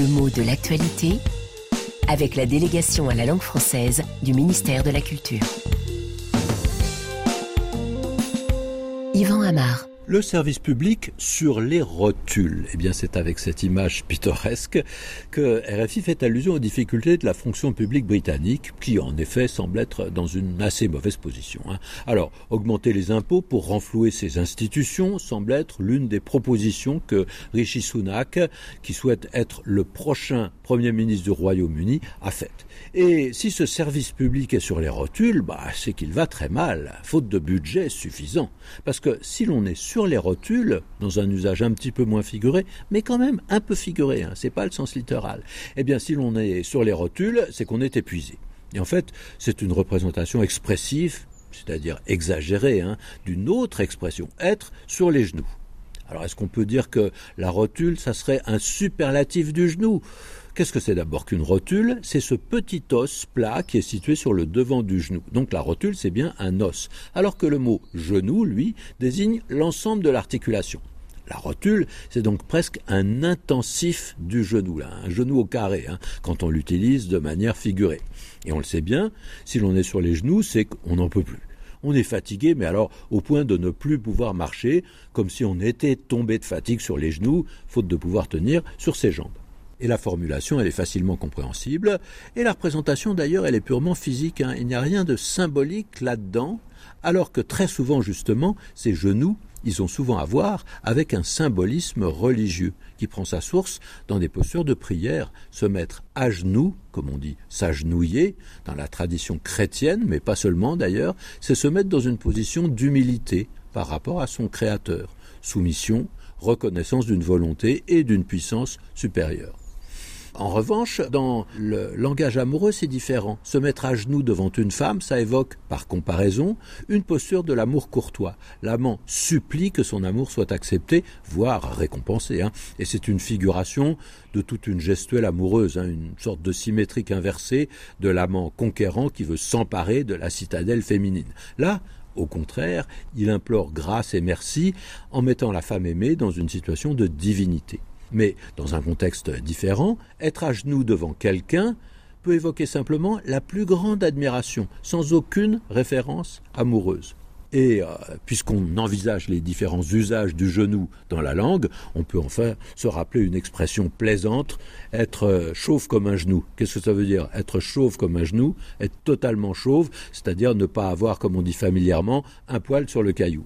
Le mot de l'actualité avec la délégation à la langue française du ministère de la Culture. Yvan Amar. Le service public sur les rotules. Eh bien, c'est avec cette image pittoresque que RFI fait allusion aux difficultés de la fonction publique britannique, qui en effet semble être dans une assez mauvaise position. Hein. Alors, augmenter les impôts pour renflouer ces institutions semble être l'une des propositions que Rishi Sunak, qui souhaite être le prochain Premier ministre du Royaume-Uni, a faites. Et si ce service public est sur les rotules, bah, c'est qu'il va très mal, faute de budget suffisant. Parce que si l'on est sur les rotules, dans un usage un petit peu moins figuré, mais quand même un peu figuré, hein, c'est pas le sens littéral, eh bien si l'on est sur les rotules, c'est qu'on est épuisé. Et en fait, c'est une représentation expressive, c'est-à-dire exagérée, hein, d'une autre expression, être sur les genoux. Alors est-ce qu'on peut dire que la rotule, ça serait un superlatif du genou? Qu'est-ce que c'est d'abord qu'une rotule? C'est ce petit os plat qui est situé sur le devant du genou. Donc la rotule, c'est bien un os. Alors que le mot genou, lui, désigne l'ensemble de l'articulation. La rotule, c'est donc presque un intensif du genou, là, un genou au carré, hein, quand on l'utilise de manière figurée. Et on le sait bien, si l'on est sur les genoux, c'est qu'on n'en peut plus. On est fatigué, mais alors au point de ne plus pouvoir marcher, comme si on était tombé de fatigue sur les genoux, faute de pouvoir tenir sur ses jambes. Et la formulation, elle est facilement compréhensible. Et la représentation, d'ailleurs, elle est purement physique. Hein. Il n'y a rien de symbolique là-dedans, alors que très souvent, justement, ces genoux, ils ont souvent à voir avec un symbolisme religieux qui prend sa source dans des postures de prière. Se mettre à genoux, comme on dit, s'agenouiller, dans la tradition chrétienne, mais pas seulement d'ailleurs, c'est se mettre dans une position d'humilité par rapport à son Créateur. Soumission, reconnaissance d'une volonté et d'une puissance supérieure. En revanche, dans le langage amoureux, c'est différent. Se mettre à genoux devant une femme, ça évoque, par comparaison, une posture de l'amour courtois. L'amant supplie que son amour soit accepté, voire récompensé. Hein. Et c'est une figuration de toute une gestuelle amoureuse, hein, une sorte de symétrique inversée de l'amant conquérant qui veut s'emparer de la citadelle féminine. Là, au contraire, il implore grâce et merci en mettant la femme aimée dans une situation de divinité. Mais dans un contexte différent, être à genoux devant quelqu'un peut évoquer simplement la plus grande admiration, sans aucune référence amoureuse. Et euh, puisqu'on envisage les différents usages du genou dans la langue, on peut enfin se rappeler une expression plaisante, être euh, chauve comme un genou. Qu'est-ce que ça veut dire? Être chauve comme un genou, être totalement chauve, c'est-à-dire ne pas avoir, comme on dit familièrement, un poil sur le caillou.